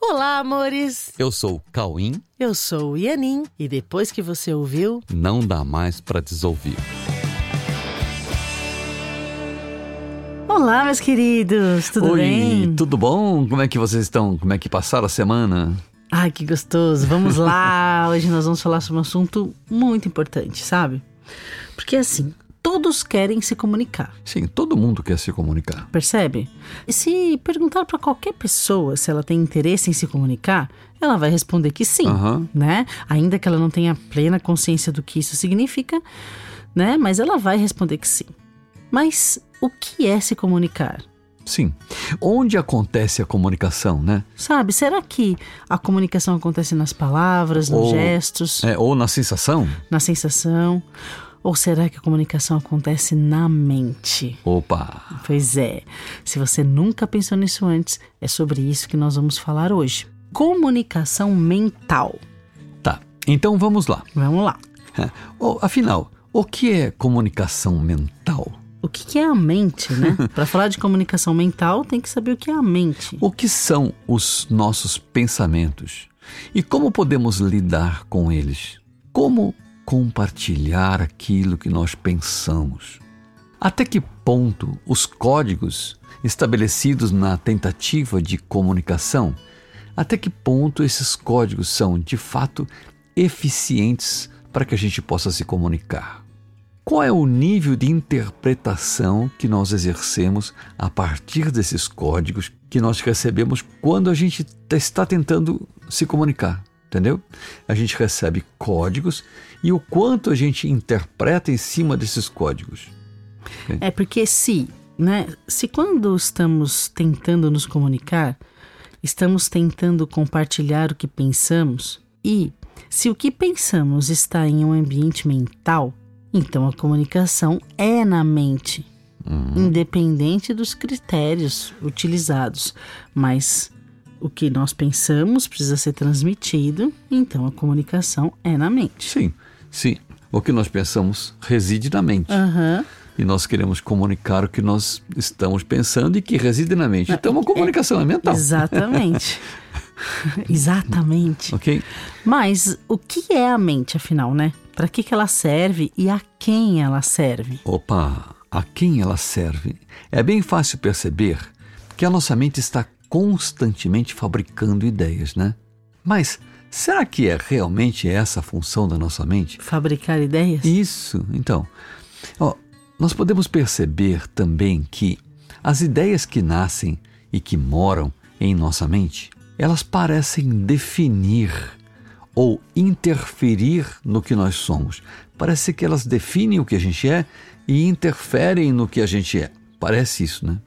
Olá, amores! Eu sou o Cauim. Eu sou o Ianin e depois que você ouviu, não dá mais para desouvir. Olá, meus queridos, tudo Oi, bem? tudo bom? Como é que vocês estão? Como é que passaram a semana? Ai, que gostoso! Vamos lá! Hoje nós vamos falar sobre um assunto muito importante, sabe? Porque assim, todos querem se comunicar. Sim, todo mundo quer se comunicar. Percebe? E se perguntar para qualquer pessoa se ela tem interesse em se comunicar, ela vai responder que sim, Aham. né? Ainda que ela não tenha plena consciência do que isso significa, né? Mas ela vai responder que sim. Mas o que é se comunicar? Sim. Onde acontece a comunicação, né? Sabe, será que a comunicação acontece nas palavras, nos Ou- gestos, É, ou na sensação? na sensação? Ou será que a comunicação acontece na mente? Opa! Pois é, se você nunca pensou nisso antes, é sobre isso que nós vamos falar hoje. Comunicação mental. Tá, então vamos lá. Vamos lá. É, oh, afinal, o que é comunicação mental? O que que é a mente, né? Para falar de comunicação mental, tem que saber o que é a mente. O que são os nossos pensamentos? E como podemos lidar com eles? Como compartilhar aquilo que nós pensamos? Até que ponto os códigos estabelecidos na tentativa de comunicação, até que ponto esses códigos são de fato eficientes para que a gente possa se comunicar? Qual é o nível de interpretação que nós exercemos a partir desses códigos que nós recebemos quando a gente está tentando se comunicar? Entendeu? A gente recebe códigos e o quanto a gente interpreta em cima desses códigos. É porque se, né, se quando estamos tentando nos comunicar, estamos tentando compartilhar o que pensamos e se o que pensamos está em um ambiente mental, então a comunicação é na mente, independente dos critérios utilizados, mas o que nós pensamos precisa ser transmitido, então a comunicação é na mente. Sim, sim. O que nós pensamos reside na mente. Aham. E nós queremos comunicar o que nós estamos pensando e que reside na mente. Então a comunicação é mental. Exatamente. Exatamente. Ok? Mas o que é a mente, afinal, né? Para que, que ela serve e a quem ela serve? Opa, a quem ela serve? É bem fácil perceber que a nossa mente está constantemente fabricando ideias, né? Mas será que é realmente essa a função da nossa mente? Fabricar ideias? Isso, então. Ó, nós podemos perceber também que as ideias que nascem e que moram em nossa mente, elas parecem definir ou interferir no que nós somos. Parece que elas definem o que a gente é e interferem no que a gente é. Parece isso, né?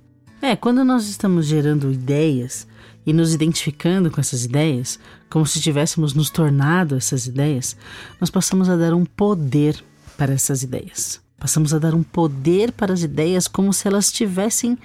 É, quando nós estamos gerando ideias e nos identificando com essas ideias, como se tivéssemos nos tornado essas ideias, nós passamos a dar um poder para essas ideias. Passamos a dar um poder para as ideias como se elas tivessem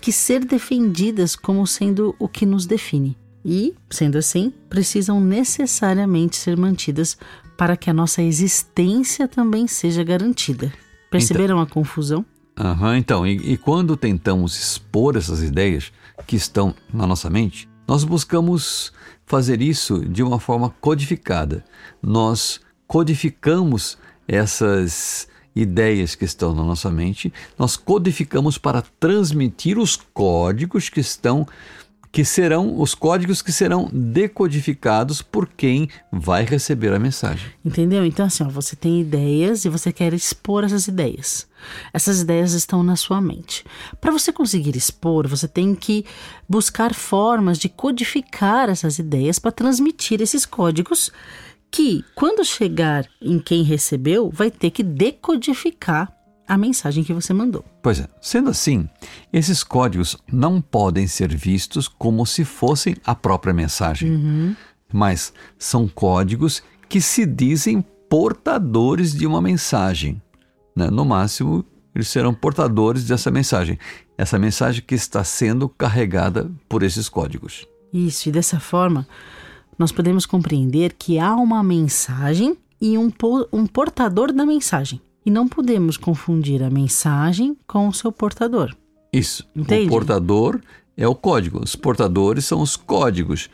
que ser defendidas como sendo o que nos define. E, sendo assim, precisam necessariamente ser mantidas para que a nossa existência também seja garantida. Perceberam a confusão? Aham, então, e, e quando tentamos expor essas ideias que estão na nossa mente, nós buscamos fazer isso de uma forma codificada. Nós codificamos essas ideias que estão na nossa mente, nós codificamos para transmitir os códigos que estão que serão os códigos que serão decodificados por quem vai receber a mensagem. Entendeu? Então, assim, ó, você tem ideias e você quer expor essas ideias. Essas ideias estão na sua mente. Para você conseguir expor, você tem que buscar formas de codificar essas ideias para transmitir esses códigos que, quando chegar em quem recebeu, vai ter que decodificar a mensagem que você mandou. Pois é, sendo assim, esses códigos não podem ser vistos como se fossem a própria mensagem, mas são códigos que se dizem portadores de uma mensagem. né? No máximo, eles serão portadores dessa mensagem, essa mensagem que está sendo carregada por esses códigos. Isso, e dessa forma, nós podemos compreender que há uma mensagem e um, um portador da mensagem. E não podemos confundir a mensagem com o seu portador. Isso. Entende? O portador é o código. Os portadores são os códigos,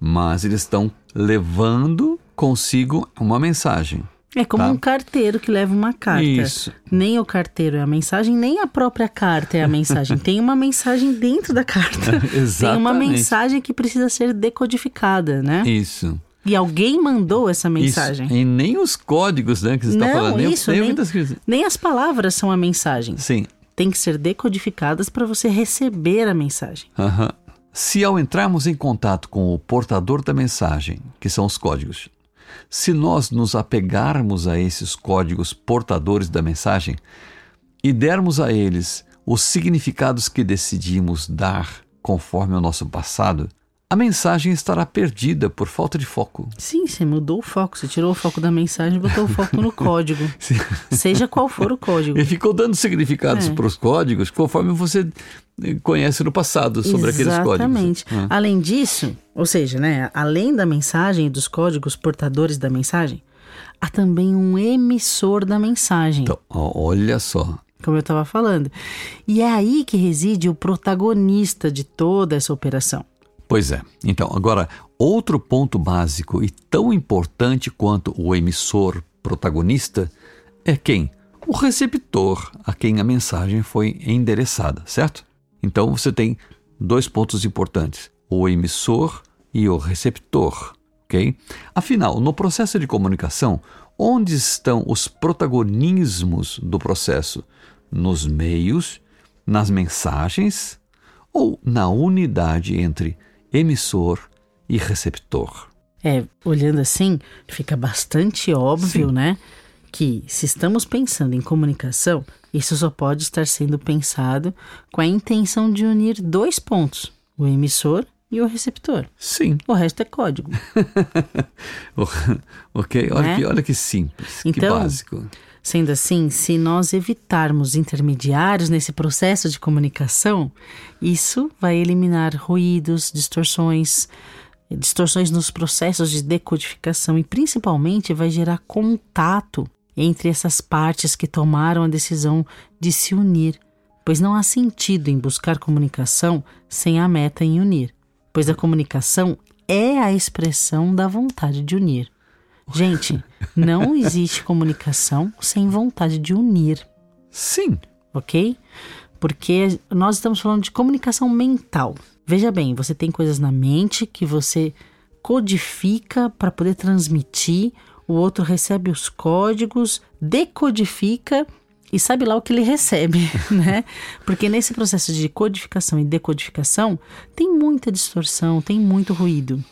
mas eles estão levando consigo uma mensagem. É como Tá. um carteiro que leva uma carta. Isso. Nem o carteiro é a mensagem, nem a própria carta é a mensagem. Tem uma mensagem dentro da carta. Tem uma Exatamente. mensagem que precisa ser decodificada, né? Isso. E alguém mandou essa mensagem. Isso. E nem os códigos né, que você está falando, nem, isso, nem, nem- muitas coisas. Nem as palavras são a mensagem. Sim. Tem que ser decodificadas para você receber a mensagem. Aham. Se ao entrarmos em contato com o portador da mensagem, que são os códigos, se nós nos apegarmos a esses códigos portadores da mensagem e dermos a eles os significados que decidimos dar conforme o nosso passado, a mensagem estará perdida por falta de foco. Sim, você mudou o foco. Você tirou o foco da mensagem e botou o foco no código. Seja qual for o código. E ficou dando significados É. para os códigos conforme você eh, conhece no passado sobre aqueles códigos. Exatamente. Ah. Além disso, ou seja, né, além da mensagem e dos códigos portadores da mensagem, há também um emissor da mensagem, Então, olha só. como eu estava falando. E é aí que reside o protagonista de toda essa operação. Pois é. Então, agora, outro ponto básico e tão importante quanto o emissor protagonista é quem? O receptor a quem a mensagem foi endereçada, certo? Então, você tem dois pontos importantes: o emissor e o receptor, ok? Afinal, no processo de comunicação, onde estão os protagonismos do processo? Nos meios, nas mensagens ou na unidade entre emissor e receptor. É, olhando assim, fica bastante óbvio, Sim. né? Que se estamos pensando em comunicação, isso só pode estar sendo pensado com a intenção de unir dois pontos: o emissor e o receptor. Sim. O resto é código. ok? Olha, Né? que, olha que simples, que Então, básico. Sendo assim, se nós evitarmos intermediários nesse processo de comunicação, isso vai eliminar ruídos, distorções, distorções nos processos de decodificação e principalmente vai gerar contato entre essas partes que tomaram a decisão de se unir, pois não há sentido em buscar comunicação sem a meta em unir, pois a comunicação é a expressão da vontade de unir. Gente, não existe comunicação sem vontade de unir, Sim. ok? Porque nós estamos falando de comunicação mental. Veja bem, você tem coisas na mente que você codifica para poder transmitir, o outro recebe os códigos, decodifica e sabe lá o que ele recebe, né? Porque nesse processo de codificação e decodificação tem muita distorção, tem muito ruído.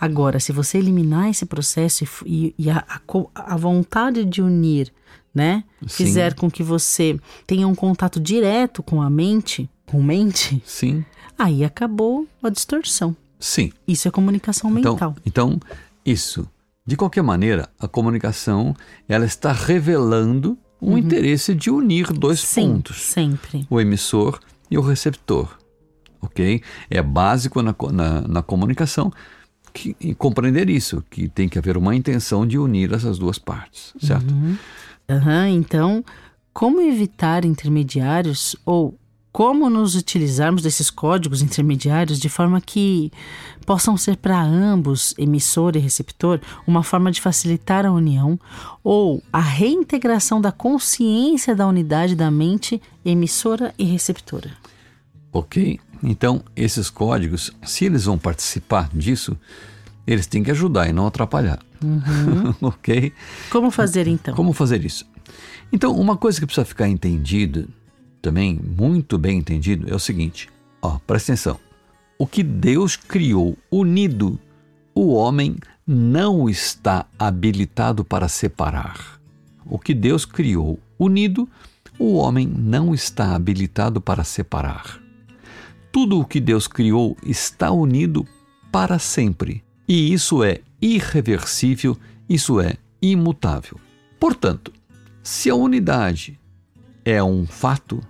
Agora, se você eliminar esse processo e e, a, a a vontade de unir, né, Sim. fizer com que você tenha um contato direto com a mente, com mente, Sim. aí acabou a distorção. Sim. Isso é comunicação mental. Então, então, isso. De qualquer maneira, a comunicação ela está revelando um interesse de unir dois Uhum. Sim, pontos. sempre. o emissor e o receptor. Ok? É básico na, na, na comunicação que, e compreender isso, que tem que haver uma intenção de unir essas duas partes, certo? Aham, então, como evitar intermediários ou como nos utilizarmos desses códigos intermediários de forma que possam ser para ambos, emissor e receptor, uma forma de facilitar a união ou a reintegração da consciência da unidade da mente emissora e receptora. Ok? Então, esses códigos, se eles vão participar disso, eles têm que ajudar e não atrapalhar. ok? Como fazer então? Como fazer isso? Então, uma coisa que precisa ficar entendido, também muito bem entendido, é o seguinte: ó, presta atenção. O que Deus criou unido, o homem não está habilitado para separar. O que Deus criou unido, o homem não está habilitado para separar. Tudo o que Deus criou está unido para sempre. E isso é irreversível, isso é imutável. Portanto, se a unidade é um fato,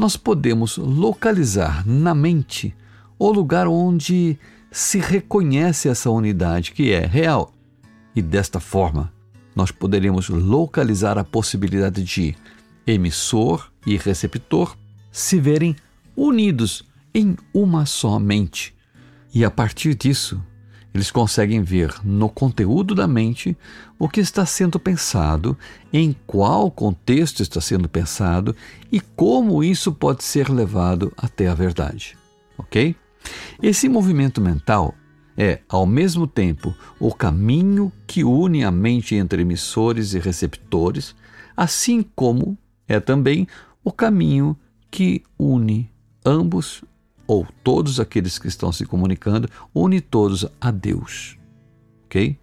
nós podemos localizar na mente o lugar onde se reconhece essa unidade que é real. E desta forma, nós poderemos localizar a possibilidade de emissor e receptor se verem unidos em uma só mente. E a partir disso, eles conseguem ver no conteúdo da mente o que está sendo pensado, em qual contexto está sendo pensado e como isso pode ser levado até a verdade. Ok? Esse movimento mental é, ao mesmo tempo, o caminho que une a mente entre emissores e receptores, assim como é também o caminho que une ambos ou todos aqueles que estão se comunicando, une todos a Deus. OK?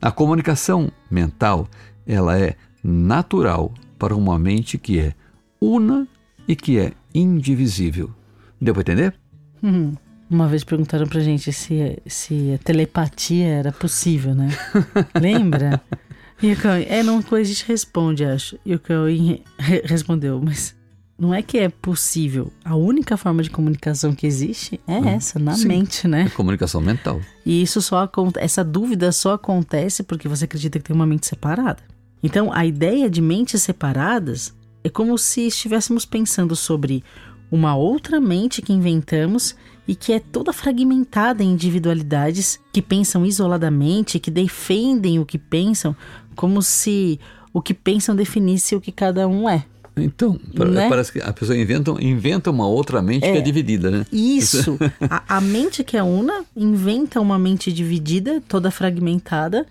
A comunicação mental, ela é natural para uma mente que é una e que é indivisível. Deu para entender? Hum. Uma vez perguntaram pra gente se, se a telepatia era possível, né? Lembra? E o Cauê, é, não, a gente responde, acho. E o Cauê respondeu, mas não é que é possível. A única forma de comunicação que existe é hum, essa, na sim, mente, né? É comunicação mental. E isso só essa dúvida só acontece porque você acredita que tem uma mente separada. Então, a ideia de mentes separadas é como se estivéssemos pensando sobre uma outra mente que inventamos e que é toda fragmentada em individualidades que pensam isoladamente, que defendem o que pensam, como se o que pensam definisse o que cada um é. Então, né? parece que a pessoa inventa, inventa uma outra mente é, que é dividida, né? Isso. a, a, mente que é una inventa uma mente dividida, toda fragmentada,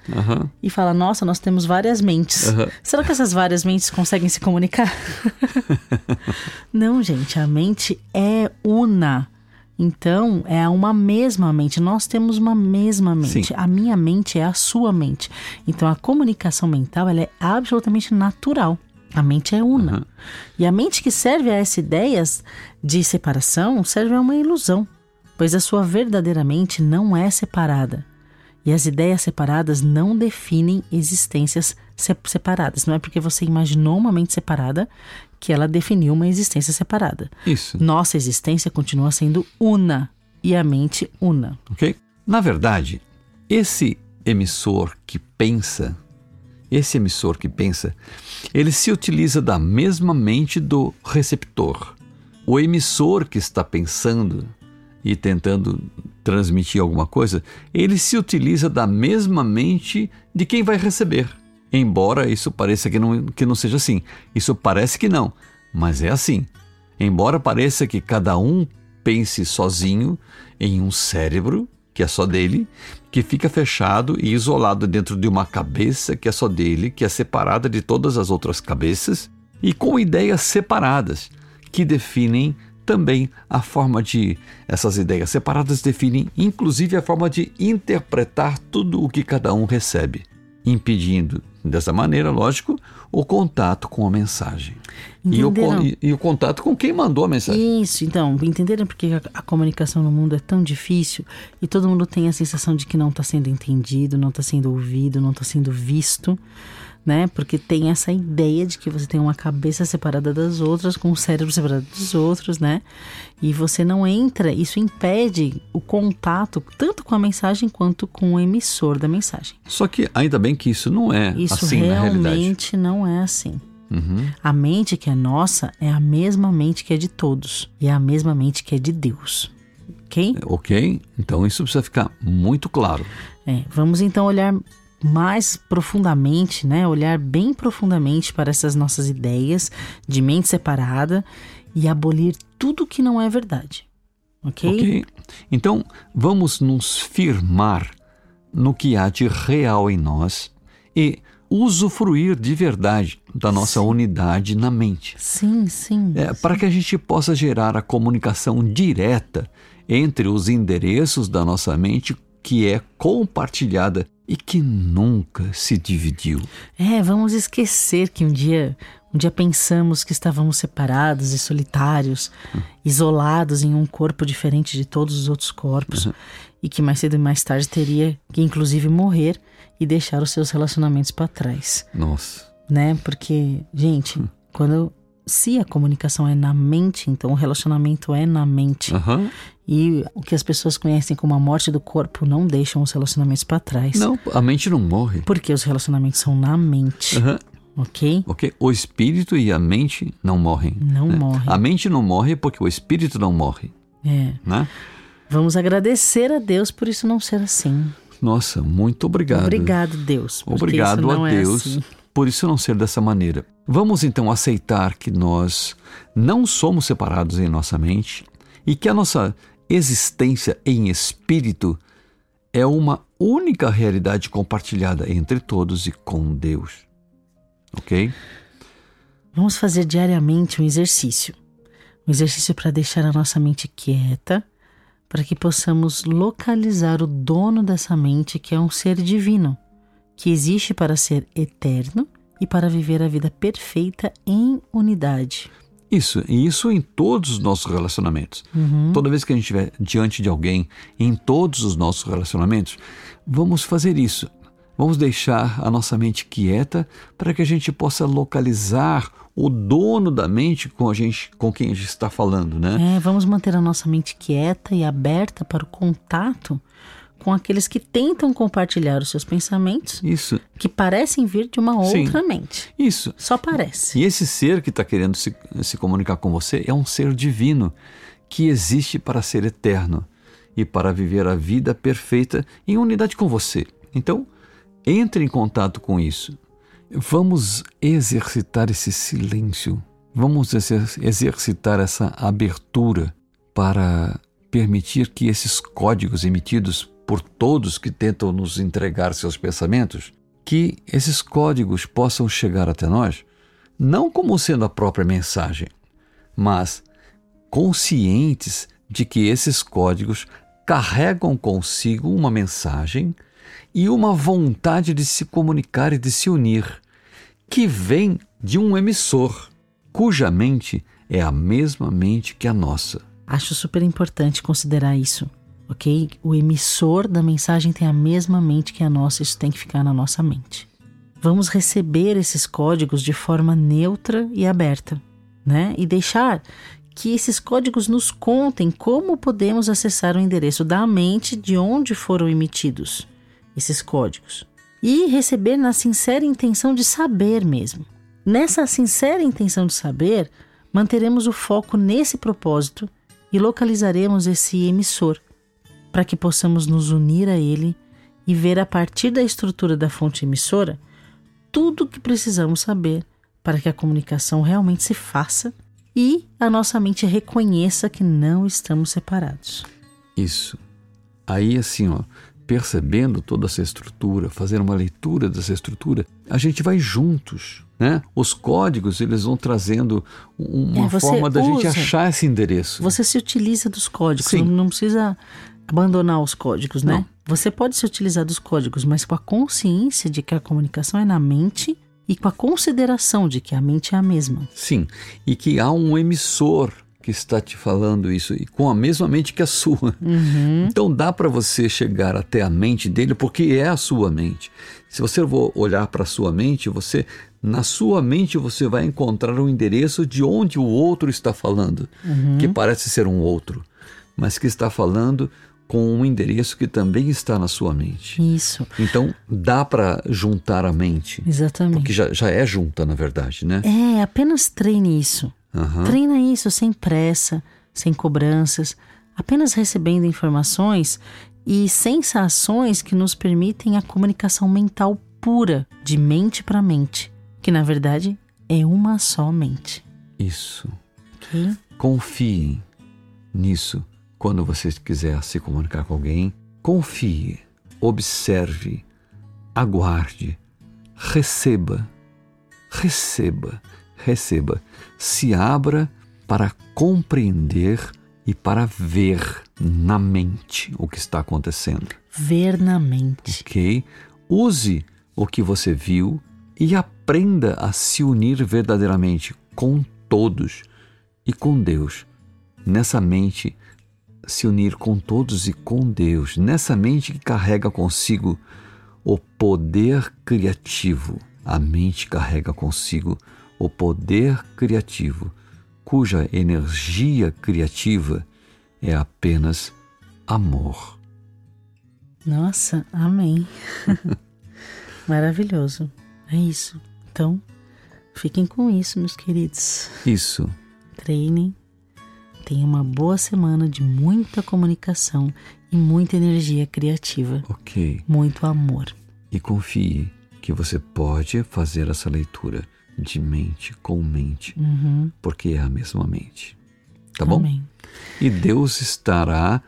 e fala: Nossa, nós temos várias mentes. Será que essas várias mentes conseguem se comunicar? Não, gente, a mente é una. Então, é uma mesma mente. Nós temos uma mesma mente. Sim. A minha mente é a sua mente. Então, a comunicação mental ela é absolutamente natural. A mente é una. Uhum. E a mente que serve a essas ideias de separação serve a uma ilusão, pois a sua verdadeira mente não é separada. E as ideias separadas não definem existências separadas. Não é porque você imaginou uma mente separada que ela definiu uma existência separada. Isso. Nossa existência continua sendo una e a mente una. Ok? Na verdade, esse emissor que pensa esse emissor que pensa, ele se utiliza da mesma mente do receptor. O emissor que está pensando e tentando transmitir alguma coisa, ele se utiliza da mesma mente de quem vai receber. Embora isso pareça que não, que não seja assim. Isso parece que não, mas é assim. Embora pareça que cada um pense sozinho em um cérebro, que é só dele, que fica fechado e isolado dentro de uma cabeça que é só dele, que é separada de todas as outras cabeças, e com ideias separadas, que definem também a forma de. Essas ideias separadas definem inclusive a forma de interpretar tudo o que cada um recebe, impedindo Dessa maneira, lógico, o contato com a mensagem. E o, e, e o, contato com quem mandou a mensagem. Isso, então, entenderam porque a, a, comunicação no mundo é tão difícil e todo mundo tem a sensação de que não está sendo entendido, não está sendo ouvido, não está sendo visto né? Porque tem essa ideia de que você tem uma cabeça separada das outras, com o cérebro separado dos outros, né? E você não entra, isso impede o contato tanto com a mensagem quanto com o emissor da mensagem. Só que ainda bem que isso não é isso assim na realidade. Isso realmente não é assim. Uhum. A mente que é nossa é a mesma mente que é de todos e é a mesma mente que é de Deus. Ok? Ok, então isso precisa ficar muito claro. É, vamos então olhar mais profundamente, né, olhar bem profundamente para essas nossas ideias de mente separada e abolir tudo que não é verdade. Ok? Ok. Então, vamos nos firmar no que há de real em nós e usufruir de verdade da nossa sim. unidade na mente. Sim, sim, é, sim. Para que a gente possa gerar a comunicação direta entre os endereços da nossa mente que é compartilhada e que nunca se dividiu. É, vamos esquecer que um dia, um dia pensamos que estávamos separados e solitários, uhum. isolados em um corpo diferente de todos os outros corpos, uhum. e que mais cedo e mais tarde teria que inclusive morrer e deixar os seus relacionamentos para trás. Nossa. Né? Porque, gente, uhum. quando se a comunicação é na mente, então o relacionamento é na mente. Uhum. E o que as pessoas conhecem como a morte do corpo não deixam os relacionamentos para trás. Não, a mente não morre. Porque os relacionamentos são na mente. Uhum. Ok? Ok. O espírito e a mente não morrem. Não né? morrem. A mente não morre porque o espírito não morre. É. Né? Vamos agradecer a Deus por isso não ser assim. Nossa, muito obrigado. Obrigado, Deus. Obrigado a é Deus assim. Por isso não ser dessa maneira. Vamos então aceitar que nós não somos separados em nossa mente e que a nossa existência em espírito é uma única realidade compartilhada entre todos e com Deus. Ok? Vamos fazer diariamente um exercício. Um exercício para deixar a nossa mente quieta, para que possamos localizar o dono dessa mente, que é um ser divino, que existe para ser eterno e para viver a vida perfeita em unidade. Isso, e isso em todos os nossos relacionamentos. Uhum. Toda vez que a gente estiver diante de alguém, em todos os nossos relacionamentos, vamos fazer isso. Vamos deixar a nossa mente quieta para que a gente possa localizar o dono da mente com, a gente, com quem a gente está falando, né? É, vamos manter a nossa mente quieta e aberta para o contato com aqueles que tentam compartilhar os seus pensamentos, Isso, que parecem vir de uma Sim. outra mente. isso. Só parece. E esse ser que está querendo se, se comunicar com você é um ser divino que existe para ser eterno e para viver a vida perfeita em unidade com você. Então, entre em contato com isso. Vamos exercitar esse silêncio. Vamos exer- exercitar essa abertura para permitir que esses códigos emitidos por todos que tentam nos entregar seus pensamentos, que esses códigos possam chegar até nós, não como sendo a própria mensagem, mas conscientes de que esses códigos carregam consigo uma mensagem e uma vontade de se comunicar e de se unir, que vem de um emissor, cuja mente é a mesma mente que a nossa. Acho super importante considerar isso, ok? O emissor da mensagem tem a mesma mente que a nossa, isso tem que ficar na nossa mente. Vamos receber esses códigos de forma neutra e aberta, né? E deixar que esses códigos nos contem como podemos acessar o endereço da mente de onde foram emitidos esses códigos. E receber na sincera intenção de saber mesmo. Nessa sincera intenção de saber, manteremos o foco nesse propósito e localizaremos esse emissor para que possamos nos unir a ele e ver a partir da estrutura da fonte emissora tudo o que precisamos saber para que a comunicação realmente se faça e a nossa mente reconheça que não estamos separados. Isso. Aí, assim, ó, percebendo toda essa estrutura, fazendo uma leitura dessa estrutura, a gente vai juntos, né? Os códigos, eles vão trazendo uma É, forma da gente usa- achar esse endereço. Você se utiliza dos códigos, Sim. não precisa abandonar os códigos, né? Não. Você pode se utilizar dos códigos, mas com a consciência de que a comunicação é na mente e com a consideração de que a mente é a mesma. Sim, e que há um emissor que está te falando isso e com a mesma mente que a sua. Então dá para você chegar até a mente dele porque é a sua mente. Se você for olhar para a sua mente, você na sua mente você vai encontrar o endereço de onde o outro está falando, que parece ser um outro, mas que está falando com um endereço que também está na sua mente. Isso, Então dá para juntar a mente, exatamente. que já, já é junta na verdade, né? É, apenas treine isso. Aham. Treina isso sem pressa, sem cobranças, apenas recebendo informações e sensações que nos permitem a comunicação mental pura, de mente para mente, que na verdade é uma só mente. Isso. ok? Confiem nisso quando você quiser se comunicar com alguém. Confie, observe, aguarde, receba, receba, receba. Se abra para compreender e para ver na mente o que está acontecendo, Ver na mente. ok? Use o que você viu e aprenda a se unir verdadeiramente com todos e com Deus. Nessa mente, se unir com todos e com Deus. Nessa mente que carrega consigo o poder criativo. A mente carrega consigo o poder criativo, cuja energia criativa é apenas amor. Nossa, amém. Maravilhoso. É isso. Então, fiquem com isso, meus queridos. Isso. Treinem, tenha uma boa semana de muita comunicação e muita energia criativa. Ok. Muito amor. E confie que você pode fazer essa leitura de mente com mente, uhum. porque é a mesma mente. Tá bom? Amém. E Deus estará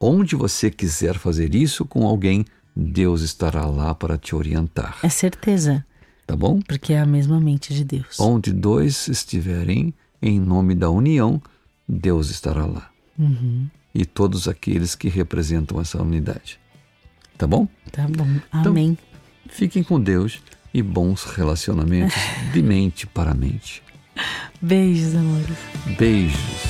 onde você quiser fazer isso com alguém, Deus estará lá para te orientar. É certeza. Tá bom? Porque é a mesma mente de Deus. Onde dois estiverem em nome da união, Deus estará lá. Uhum. E todos aqueles que representam essa unidade. Tá bom? Tá bom. Amém. Então, fiquem com Deus e bons relacionamentos de mente para mente. Beijos, amores. Beijos.